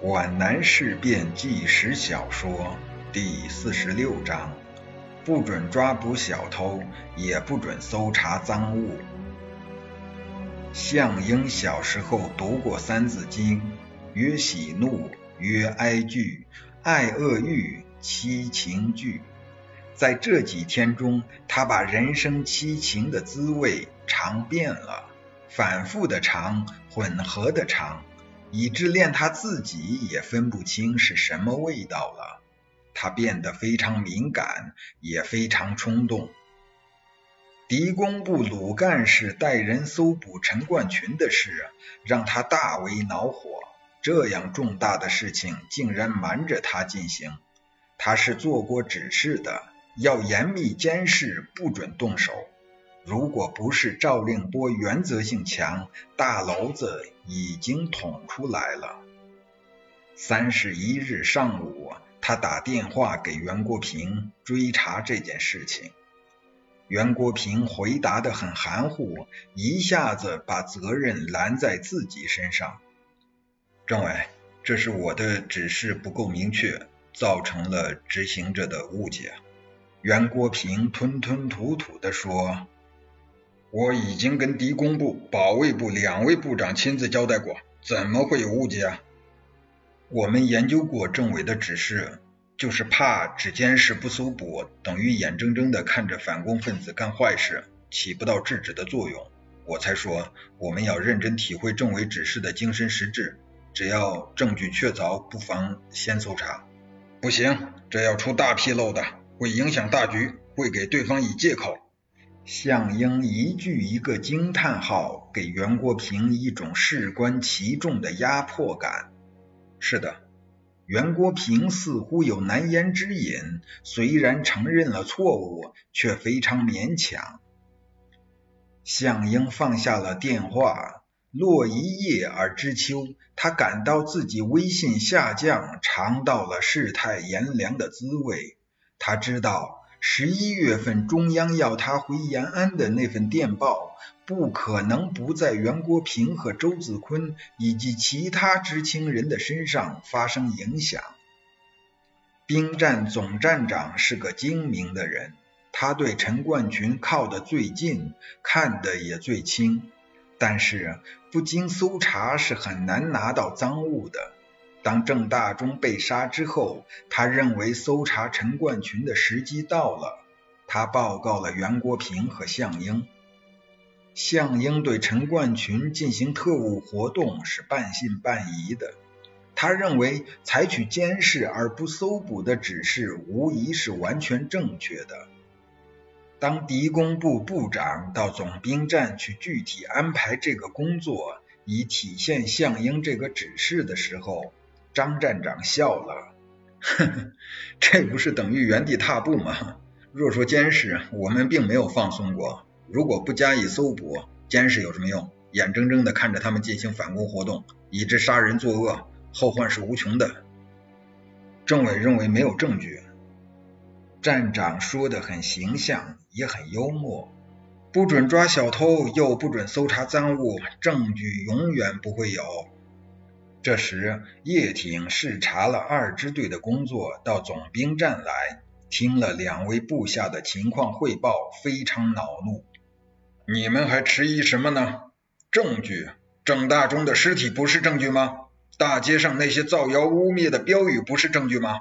皖南事变纪实小说第四十六章：不准抓捕小偷，也不准搜查赃物。项英小时候读过《三字经》，曰喜怒，曰哀惧，爱恶欲，七情具。在这几天中，他把人生七情的滋味尝遍了，反复的尝，混合的尝。以致连他自己也分不清是什么味道了。他变得非常敏感，也非常冲动。狄公部鲁干事带人搜捕陈冠群的事，让他大为恼火。这样重大的事情，竟然瞒着他进行。他是做过指示的，要严密监视，不准动手。如果不是赵令波原则性强，大娄子已经捅出来了。三十一日上午，他打电话给袁国平追查这件事情。袁国平回答的很含糊，一下子把责任揽在自己身上。政委，这是我的指示不够明确，造成了执行者的误解。袁国平吞吞吐吐地说。我已经跟敌工部、保卫部两位部长亲自交代过，怎么会有误解啊？我们研究过政委的指示，就是怕只监视不搜捕，等于眼睁睁的看着反共分子干坏事，起不到制止的作用，我才说我们要认真体会政委指示的精神实质，只要证据确凿，不妨先搜查。不行，这要出大纰漏的，会影响大局，会给对方以借口。项英一句一个惊叹号，给袁国平一种事关其重的压迫感。是的，袁国平似乎有难言之隐，虽然承认了错误，却非常勉强。项英放下了电话，落一叶而知秋，他感到自己威信下降，尝到了世态炎凉的滋味。他知道。十一月份，中央要他回延安的那份电报，不可能不在袁国平和周子坤以及其他知情人的身上发生影响。兵站总站长是个精明的人，他对陈冠群靠得最近，看得也最清，但是不经搜查是很难拿到赃物的。当郑大中被杀之后，他认为搜查陈冠群的时机到了。他报告了袁国平和项英。项英对陈冠群进行特务活动是半信半疑的。他认为采取监视而不搜捕的指示，无疑是完全正确的。当敌工部部长到总兵站去具体安排这个工作，以体现项英这个指示的时候，张站长笑了，呵呵，这不是等于原地踏步吗？若说监视，我们并没有放松过。如果不加以搜捕，监视有什么用？眼睁睁的看着他们进行反攻活动，以致杀人作恶，后患是无穷的。政委认为没有证据。站长说的很形象，也很幽默。不准抓小偷，又不准搜查赃物，证据永远不会有。这时，叶挺视察了二支队的工作，到总兵站来，听了两位部下的情况汇报，非常恼怒。你们还迟疑什么呢？证据？郑大中的尸体不是证据吗？大街上那些造谣污蔑的标语不是证据吗？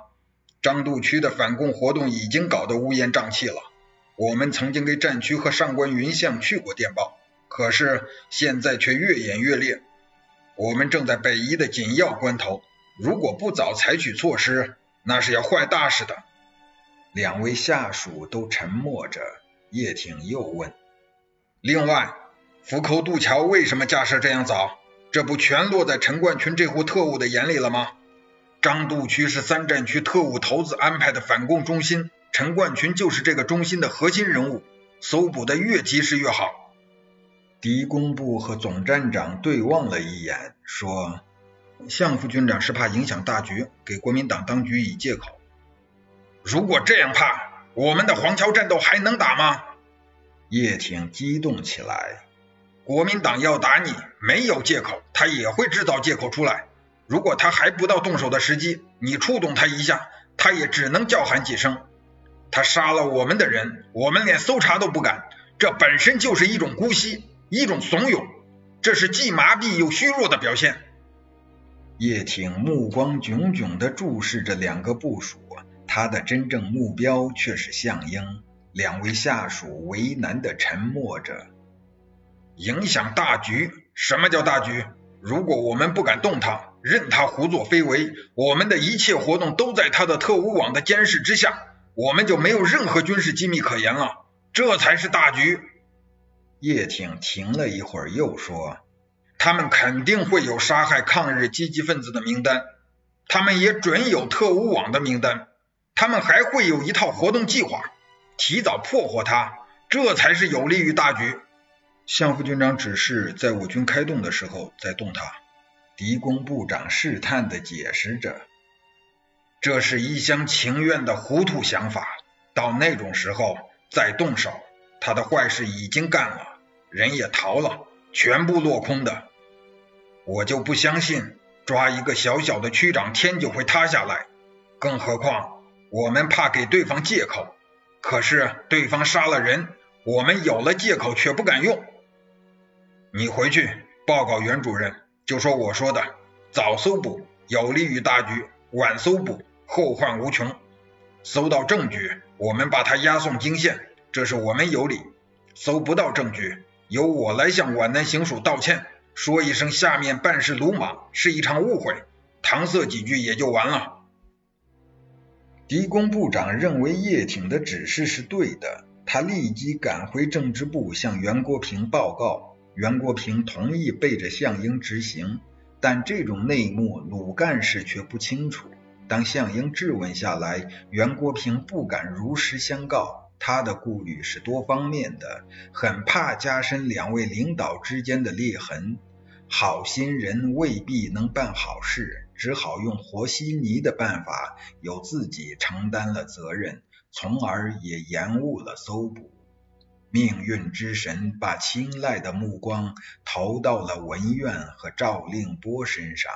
张渡区的反共活动已经搞得乌烟瘴气了。我们曾经给战区和上官云相去过电报，可是现在却越演越烈。我们正在北移的紧要关头，如果不早采取措施，那是要坏大事的。两位下属都沉默着。叶挺又问：“另外，浮口渡桥为什么架设这样早？这不全落在陈冠群这户特务的眼里了吗？张渡区是三战区特务头子安排的反共中心，陈冠群就是这个中心的核心人物，搜捕的越及时越好。”敌工部和总站长对望了一眼，说：“项副军长是怕影响大局，给国民党当局以借口。如果这样怕，我们的黄桥战斗还能打吗？”叶挺激动起来：“国民党要打你，没有借口，他也会制造借口出来。如果他还不到动手的时机，你触动他一下，他也只能叫喊几声。他杀了我们的人，我们连搜查都不敢，这本身就是一种姑息，一种怂恿，这是既麻痹又虚弱的表现。叶挺目光炯炯地注视着两个部属，他的真正目标却是项英。两位下属为难地沉默着。影响大局？什么叫大局？如果我们不敢动他，任他胡作非为，我们的一切活动都在他的特务网的监视之下，我们就没有任何军事机密可言了。这才是大局。叶挺停了一会儿，又说。他们肯定会有杀害抗日积极分子的名单，他们也准有特务网的名单，他们还会有一套活动计划，提早破获他，这才是有利于大局。向副军长指示，在我军开动的时候再动他。敌工部长试探的解释着，这是一厢情愿的糊涂想法，到那种时候再动手，他的坏事已经干了，人也逃了。全部落空的，我就不相信抓一个小小的区长天就会塌下来。更何况我们怕给对方借口，可是对方杀了人，我们有了借口却不敢用。你回去报告袁主任，就说我说的，早搜捕有利于大局，晚搜捕后患无穷。搜到证据，我们把他押送京县，这是我们有理；搜不到证据。由我来向皖南行署道歉，说一声下面办事鲁莽，是一场误会，搪塞几句也就完了。敌工部长认为叶挺的指示是对的，他立即赶回政治部向袁国平报告，袁国平同意背着项英执行，但这种内幕鲁干事却不清楚。当项英质问下来，袁国平不敢如实相告。他的顾虑是多方面的，很怕加深两位领导之间的裂痕。好心人未必能办好事，只好用和稀泥的办法，由自己承担了责任，从而也延误了搜捕。命运之神把青睐的目光投到了文苑和赵令波身上。